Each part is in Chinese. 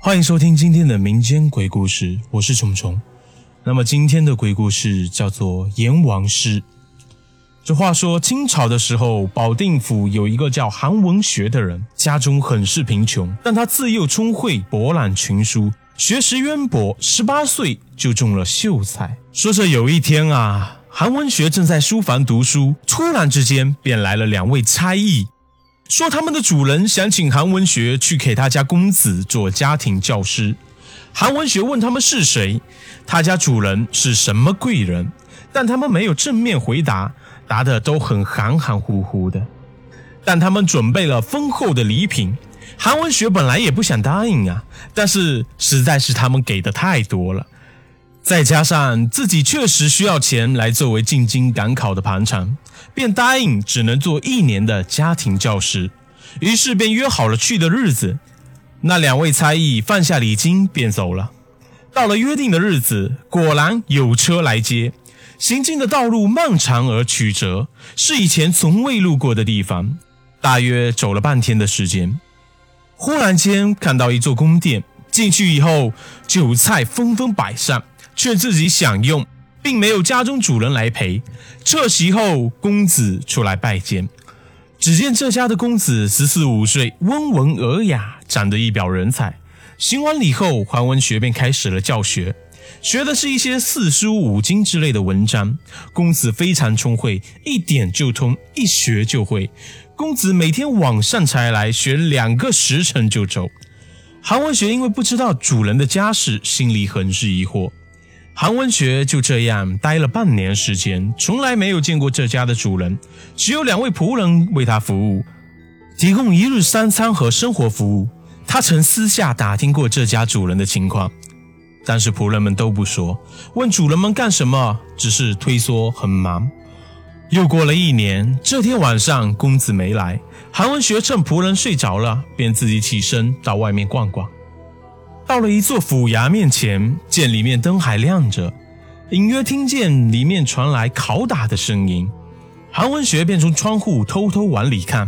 欢迎收听今天的民间鬼故事，我是虫虫。那么今天的鬼故事叫做《阎王师》。这话说，清朝的时候，保定府有一个叫韩文学的人，家中很是贫穷，但他自幼聪慧，博览群书，学识渊博，十八岁就中了秀才。说着有一天啊，韩文学正在书房读书，突然之间便来了两位差役。说他们的主人想请韩文学去给他家公子做家庭教师。韩文学问他们是谁，他家主人是什么贵人，但他们没有正面回答，答的都很含含糊糊的。但他们准备了丰厚的礼品，韩文学本来也不想答应啊，但是实在是他们给的太多了。再加上自己确实需要钱来作为进京赶考的盘缠，便答应只能做一年的家庭教师。于是便约好了去的日子。那两位差役放下礼金便走了。到了约定的日子，果然有车来接。行进的道路漫长而曲折，是以前从未路过的地方。大约走了半天的时间，忽然间看到一座宫殿。进去以后，酒菜纷纷摆上。劝自己享用，并没有家中主人来陪。撤席后，公子出来拜见。只见这家的公子十四五岁，温文尔雅，长得一表人才。行完礼后，韩文学便开始了教学，学的是一些四书五经之类的文章。公子非常聪慧，一点就通，一学就会。公子每天晚上才来学两个时辰就走。韩文学因为不知道主人的家事，心里很是疑惑。韩文学就这样待了半年时间，从来没有见过这家的主人，只有两位仆人为他服务，提供一日三餐和生活服务。他曾私下打听过这家主人的情况，但是仆人们都不说。问主人们干什么，只是推说很忙。又过了一年，这天晚上公子没来，韩文学趁仆人睡着了，便自己起身到外面逛逛。到了一座府衙面前，见里面灯还亮着，隐约听见里面传来拷打的声音。韩文学便从窗户偷偷往里看，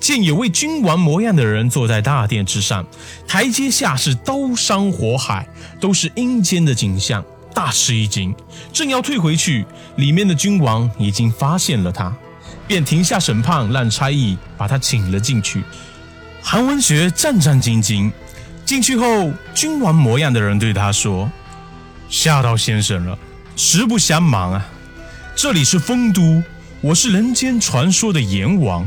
见有位君王模样的人坐在大殿之上，台阶下是刀山火海，都是阴间的景象，大吃一惊。正要退回去，里面的君王已经发现了他，便停下审判，让差役把他请了进去。韩文学战战兢兢。进去后，君王模样的人对他说：“吓到先生了，实不相瞒啊，这里是丰都，我是人间传说的阎王。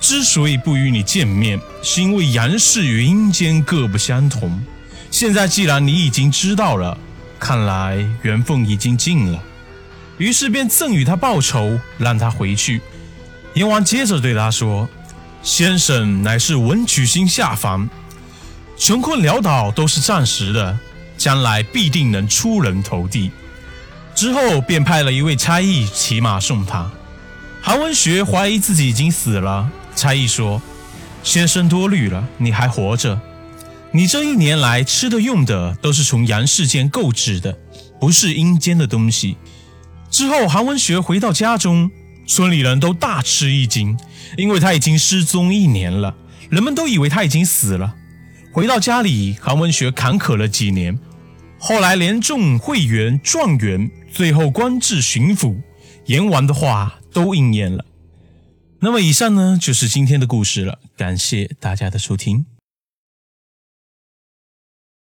之所以不与你见面，是因为阳世与阴间各不相同。现在既然你已经知道了，看来缘分已经尽了。于是便赠予他报酬，让他回去。阎王接着对他说：‘先生乃是文曲星下凡。’”穷困潦倒都是暂时的，将来必定能出人头地。之后便派了一位差役骑马送他。韩文学怀疑自己已经死了，差役说：“先生多虑了，你还活着。你这一年来吃的用的都是从阳世间购置的，不是阴间的东西。”之后韩文学回到家中，村里人都大吃一惊，因为他已经失踪一年了，人们都以为他已经死了。回到家里，韩文学坎坷了几年，后来连中会员、状元，最后官至巡抚，阎王的话都应验了。那么以上呢，就是今天的故事了，感谢大家的收听。